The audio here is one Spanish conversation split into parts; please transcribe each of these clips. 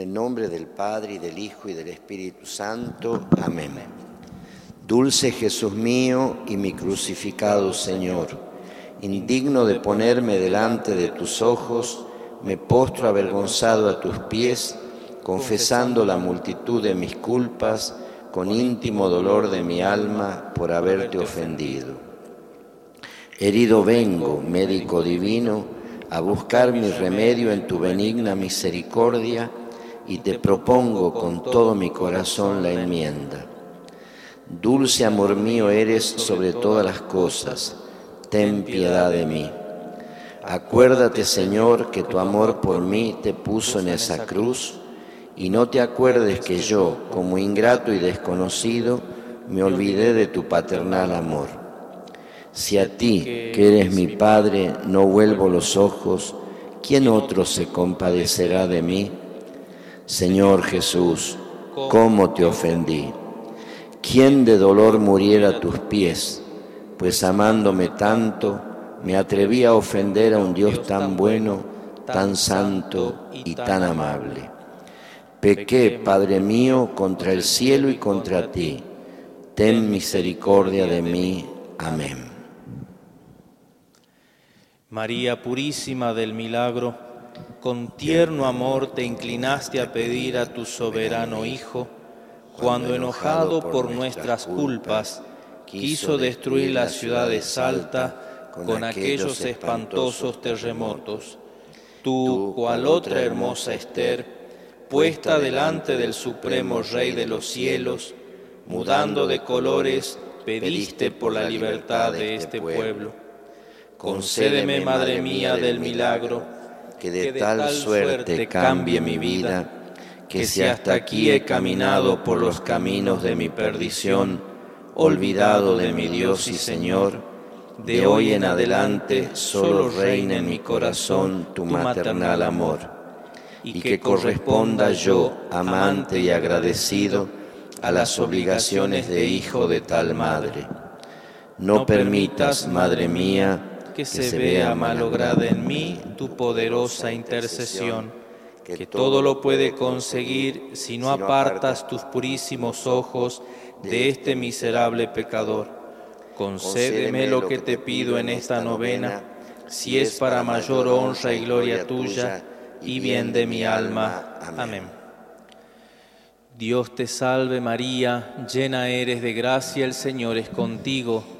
el nombre del Padre y del Hijo y del Espíritu Santo. Amén. Dulce Jesús mío y mi crucificado Señor, indigno de ponerme delante de tus ojos, me postro avergonzado a tus pies, confesando la multitud de mis culpas con íntimo dolor de mi alma por haberte ofendido. Herido vengo, médico divino, a buscar mi remedio en tu benigna misericordia y te propongo con todo mi corazón la enmienda. Dulce amor mío eres sobre todas las cosas, ten piedad de mí. Acuérdate, Señor, que tu amor por mí te puso en esa cruz y no te acuerdes que yo, como ingrato y desconocido, me olvidé de tu paternal amor. Si a ti, que eres mi Padre, no vuelvo los ojos, ¿quién otro se compadecerá de mí? Señor Jesús, ¿cómo te ofendí? ¿Quién de dolor muriera a tus pies? Pues amándome tanto, me atreví a ofender a un Dios tan bueno, tan santo y tan amable. Pequé, Padre mío, contra el cielo y contra ti. Ten misericordia de mí. Amén. María Purísima del Milagro, con tierno amor te inclinaste a pedir a tu soberano Hijo, cuando enojado por nuestras culpas, quiso destruir la ciudad de Salta con aquellos espantosos terremotos. Tú, cual otra hermosa Esther, puesta delante del Supremo Rey de los cielos, mudando de colores, pediste por la libertad de este, este pueblo. Concédeme, Madre mía del milagro, que de tal suerte cambie mi vida, que si hasta aquí he caminado por los caminos de mi perdición, olvidado de mi Dios y Señor, de hoy en adelante solo reina en mi corazón tu maternal amor y que corresponda yo, amante y agradecido, a las obligaciones de hijo de tal madre. No permitas, Madre mía, que se vea malograda en mí tu poderosa intercesión, que todo lo puede conseguir si no apartas tus purísimos ojos de este miserable pecador. Concédeme lo que te pido en esta novena, si es para mayor honra y gloria tuya y bien de mi alma. Amén. Dios te salve María, llena eres de gracia, el Señor es contigo.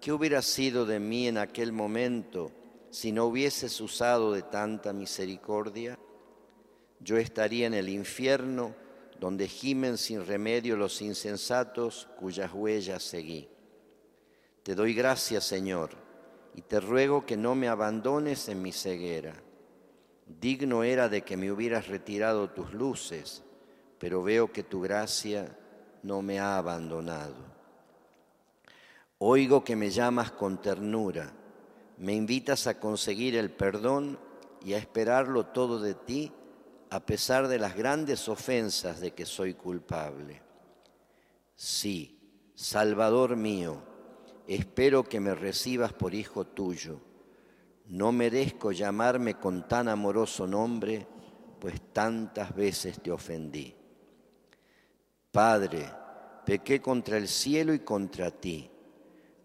¿qué hubiera sido de mí en aquel momento si no hubieses usado de tanta misericordia? Yo estaría en el infierno donde gimen sin remedio los insensatos cuyas huellas seguí. Te doy gracias, Señor, y te ruego que no me abandones en mi ceguera Digno era de que me hubieras retirado tus luces, pero veo que tu gracia no me ha abandonado. Oigo que me llamas con ternura, me invitas a conseguir el perdón y a esperarlo todo de ti, a pesar de las grandes ofensas de que soy culpable. Sí, Salvador mío, espero que me recibas por hijo tuyo no merezco llamarme con tan amoroso nombre, pues tantas veces te ofendí. Padre, pequé contra el cielo y contra ti.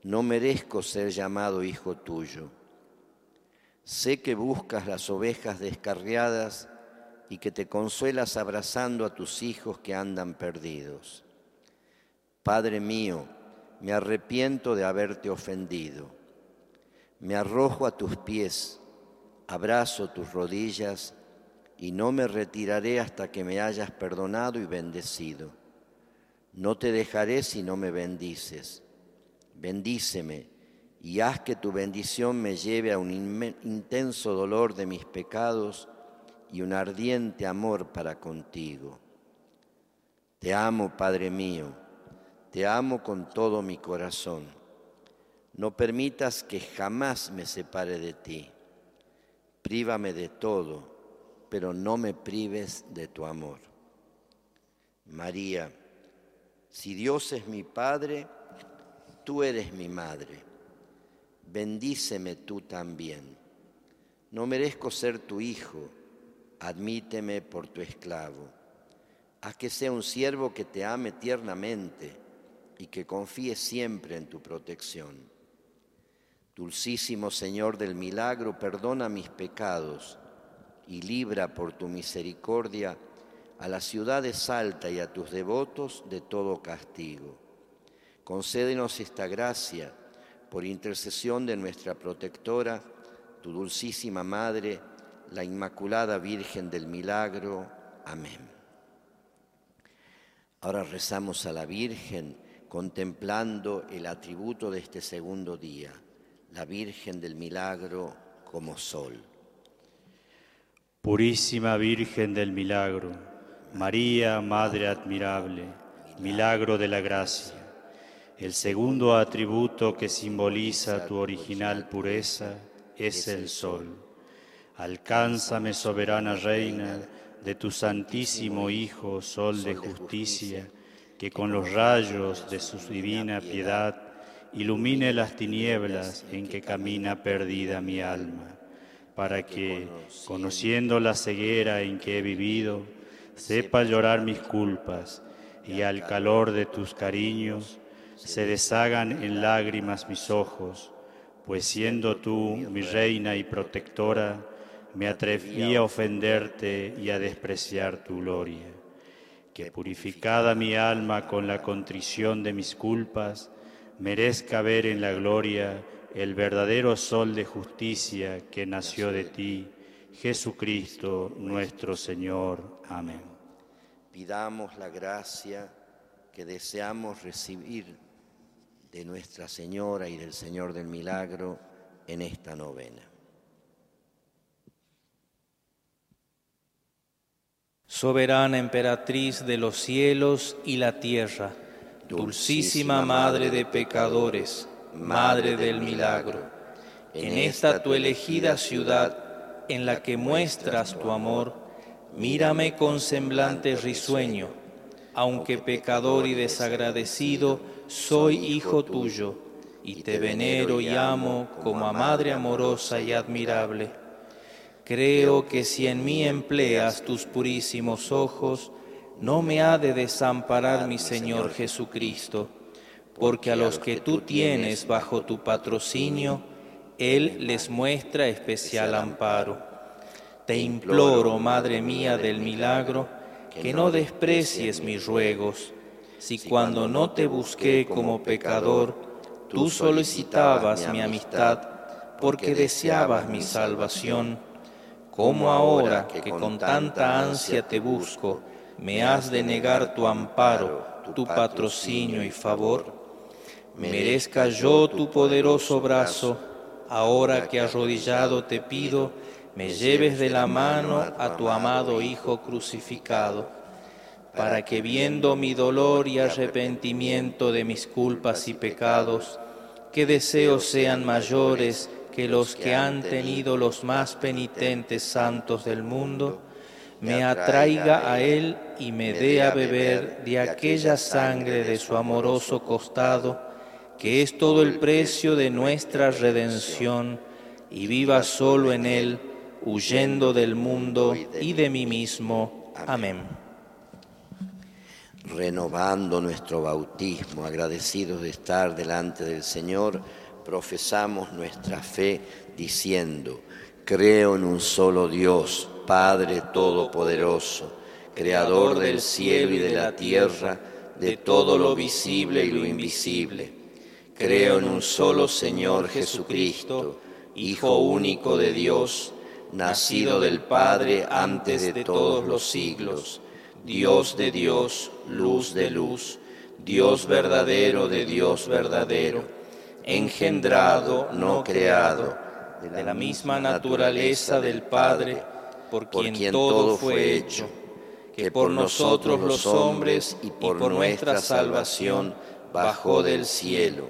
No merezco ser llamado hijo tuyo. Sé que buscas las ovejas descarriadas y que te consuelas abrazando a tus hijos que andan perdidos. Padre mío, me arrepiento de haberte ofendido. Me arrojo a tus pies, abrazo tus rodillas y no me retiraré hasta que me hayas perdonado y bendecido. No te dejaré si no me bendices. Bendíceme y haz que tu bendición me lleve a un intenso dolor de mis pecados y un ardiente amor para contigo. Te amo, Padre mío, te amo con todo mi corazón. No permitas que jamás me separe de ti. Prívame de todo, pero no me prives de tu amor. María, si Dios es mi Padre, tú eres mi Madre. Bendíceme tú también. No merezco ser tu hijo, admíteme por tu esclavo. Haz que sea un siervo que te ame tiernamente y que confíe siempre en tu protección. Dulcísimo Señor del milagro, perdona mis pecados y libra por tu misericordia a la ciudad de Salta y a tus devotos de todo castigo. Concédenos esta gracia por intercesión de nuestra protectora, tu dulcísima Madre, la Inmaculada Virgen del Milagro. Amén. Ahora rezamos a la Virgen contemplando el atributo de este segundo día, la Virgen del Milagro como sol. Purísima Virgen del Milagro, María, Madre admirable, milagro de la gracia, el segundo atributo que simboliza tu original pureza es el sol. Alcánzame, soberana Reina, de tu Santísimo Hijo, Sol de justicia, que con los rayos de su divina piedad ilumine las tinieblas en que camina perdida mi alma, para que, conociendo la ceguera en que he vivido, sepa llorar mis culpas y al calor de tus cariños se deshagan en lágrimas mis ojos, pues siendo tú mi reina y protectora, me atreví a ofenderte y a despreciar tu gloria. Que purificada mi alma con la contrición de mis culpas, merezca ver en la gloria el verdadero sol de justicia que nació de ti, Jesucristo nuestro Señor. Amén. Pidamos la gracia que deseamos recibir de Nuestra Señora y del Señor del Milagro en esta novena. soberana emperatriz de los cielos y la tierra, dulcísima Madre de pecadores, Madre del milagro, en esta tu elegida ciudad en la que muestras tu amor, mírame con semblante risueño, aunque pecador y desagradecido, soy hijo tuyo, y te venero y amo como a Madre amorosa y admirable Creo que si en mí empleas tus purísimos ojos, no me ha de desamparar mi Señor Jesucristo, porque a los que tú tienes bajo tu patrocinio, Él les muestra especial amparo. Te imploro, Madre mía del milagro, que no desprecies mis ruegos, si cuando no te busqué como pecador, tú solicitabas mi amistad, porque deseabas mi salvación, ¿Cómo ahora que con tanta ansia te busco, me has de negar tu amparo, tu patrocinio y favor? Merezca yo tu poderoso brazo, ahora que arrodillado te pido, me lleves de la mano a tu amado Hijo crucificado, para que viendo mi dolor y arrepentimiento de mis culpas y pecados, que deseos sean mayores que los que han tenido los más penitentes santos del mundo, me atraiga a Él y me dé a beber de aquella sangre de su amoroso costado, que es todo el precio de nuestra redención, y viva solo en Él, huyendo del mundo y de mí mismo. Amén. Renovando nuestro bautismo, agradecidos de estar delante del Señor, profesamos nuestra fe diciendo, creo en un solo Dios, Padre Todopoderoso, Creador del cielo y de la tierra, de todo lo visible y lo invisible. Creo en un solo Señor Jesucristo, Hijo único de Dios, nacido del Padre antes de todos los siglos, Dios de Dios, luz de luz, Dios verdadero de Dios verdadero, engendrado, no creado, de la misma naturaleza del Padre, por quien todo fue hecho que por nosotros los hombres y por nuestra salvación bajó del cielo,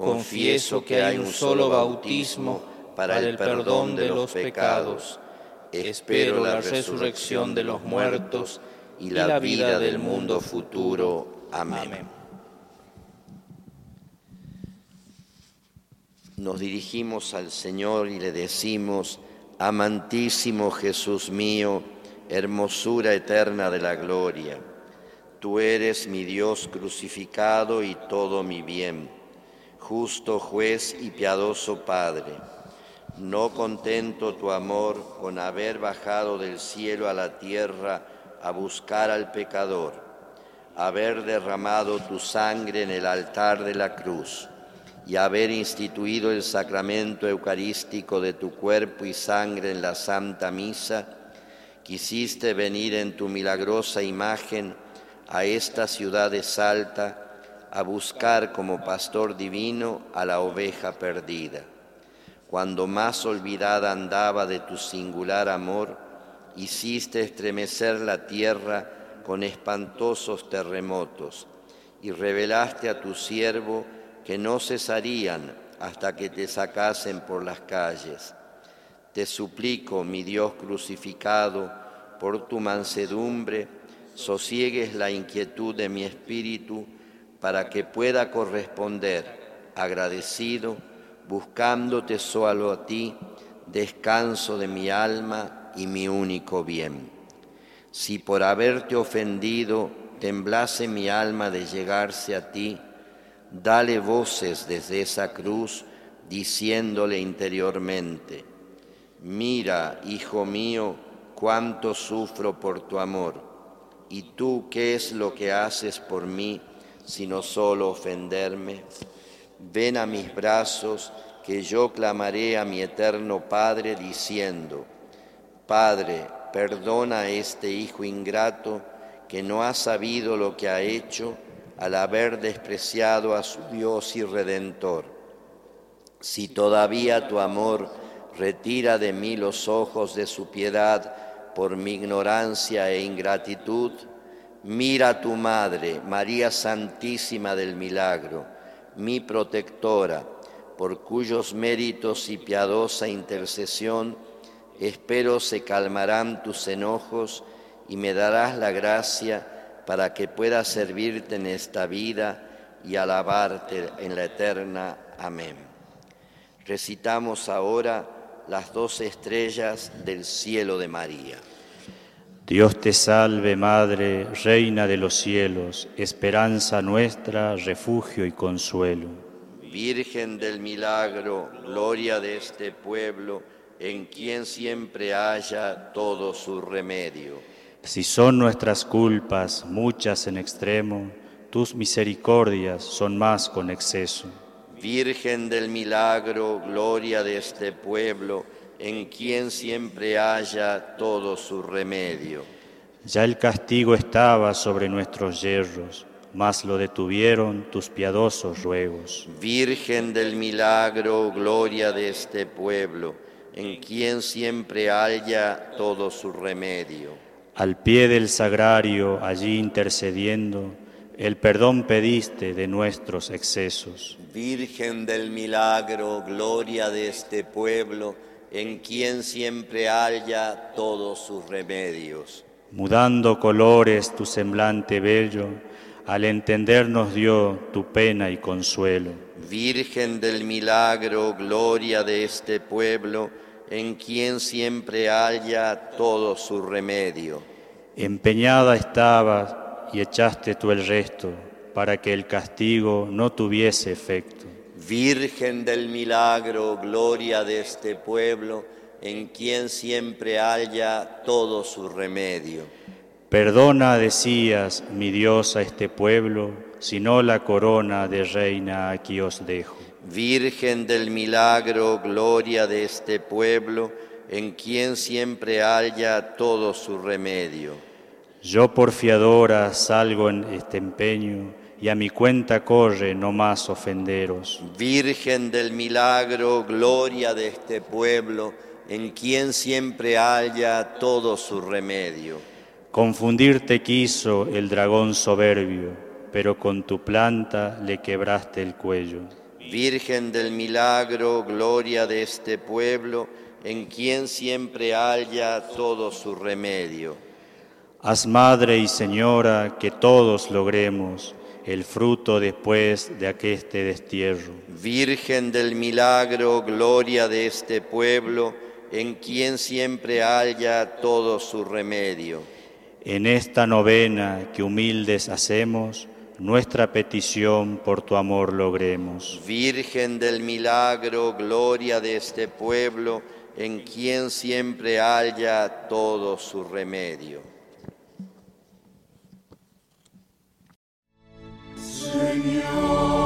Confieso que hay un solo bautismo para el perdón de los pecados. Espero la resurrección de los muertos y la vida del mundo futuro. Amén. Nos dirigimos al Señor y le decimos, amantísimo Jesús mío, hermosura eterna de la gloria. Tú eres mi Dios crucificado y todo mi bien, justo juez y piadoso Padre. No contento tu amor con haber bajado del cielo a la tierra a buscar al pecador, haber derramado tu sangre en el altar de la cruz y haber instituido el sacramento eucarístico de tu cuerpo y sangre en la Santa Misa, quisiste venir en tu milagrosa imagen a esta ciudad de Salta a buscar como pastor divino a la oveja perdida. Cuando más olvidada andaba de tu singular amor, hiciste estremecer la tierra con espantosos terremotos y revelaste a tu siervo que no cesarían hasta que te sacasen por las calles. Te suplico, mi Dios crucificado, por tu mansedumbre, sosiegues la inquietud de mi espíritu para que pueda corresponder agradecido, buscándote solo a ti, descanso de mi alma y mi único bien. Si por haberte ofendido temblase mi alma de llegarse a ti, dale voces desde esa cruz, diciéndole interiormente, mira, hijo mío, cuánto sufro por tu amor, y tú qué es lo que haces por mí, sino solo ofenderme. Ven a mis brazos, que yo clamaré a mi eterno Padre diciendo, Padre, perdona a este hijo ingrato que no ha sabido lo que ha hecho al haber despreciado a su Dios y Redentor. Si todavía tu amor retira de mí los ojos de su piedad, por mi ignorancia e ingratitud, mira a tu Madre, María Santísima del Milagro, mi protectora, por cuyos méritos y piadosa intercesión espero se calmarán tus enojos y me darás la gracia para que pueda servirte en esta vida y alabarte en la eterna. Amén. Recitamos ahora las dos estrellas del cielo de María. Dios te salve Madre, Reina de los cielos, esperanza nuestra, refugio y consuelo. Virgen del milagro, gloria de este pueblo, en quien siempre haya todo su remedio. Si son nuestras culpas muchas en extremo, tus misericordias son más con exceso. Virgen del milagro, gloria de este pueblo, en quien siempre haya todo su remedio. Ya el castigo estaba sobre nuestros yerros, mas lo detuvieron tus piadosos ruegos. Virgen del milagro, gloria de este pueblo, en quien siempre haya todo su remedio. Al pie del sagrario, allí intercediendo, el perdón pediste de nuestros excesos. Virgen del milagro, gloria de este pueblo, en quien siempre haya todos sus remedios. Mudando colores tu semblante bello, al entendernos dio tu pena y consuelo. Virgen del milagro, gloria de este pueblo, en quien siempre haya todo su remedio. Empeñada estabas y echaste tú el resto, para que el castigo no tuviese efecto. Virgen del milagro, gloria de este pueblo, en quien siempre haya todo su remedio. Perdona, decías, mi Dios, a este pueblo, si no la corona de reina aquí os dejo. Virgen del milagro, gloria de este pueblo, en quien siempre haya todo su remedio. Yo por fiadora salgo en este empeño y a mi cuenta corre no más ofenderos. Virgen del milagro, gloria de este pueblo, en quien siempre haya todo su remedio. Confundirte quiso el dragón soberbio, pero con tu planta le quebraste el cuello. Virgen del milagro, gloria de este pueblo, en quien siempre haya todo su remedio. Haz madre y señora que todos logremos el fruto después de aqueste destierro. Virgen del milagro, gloria de este pueblo, en quien siempre haya todo su remedio. En esta novena que humildes hacemos, nuestra petición por tu amor logremos. Virgen del milagro, gloria de este pueblo, en quien siempre haya todo su remedio. Señor.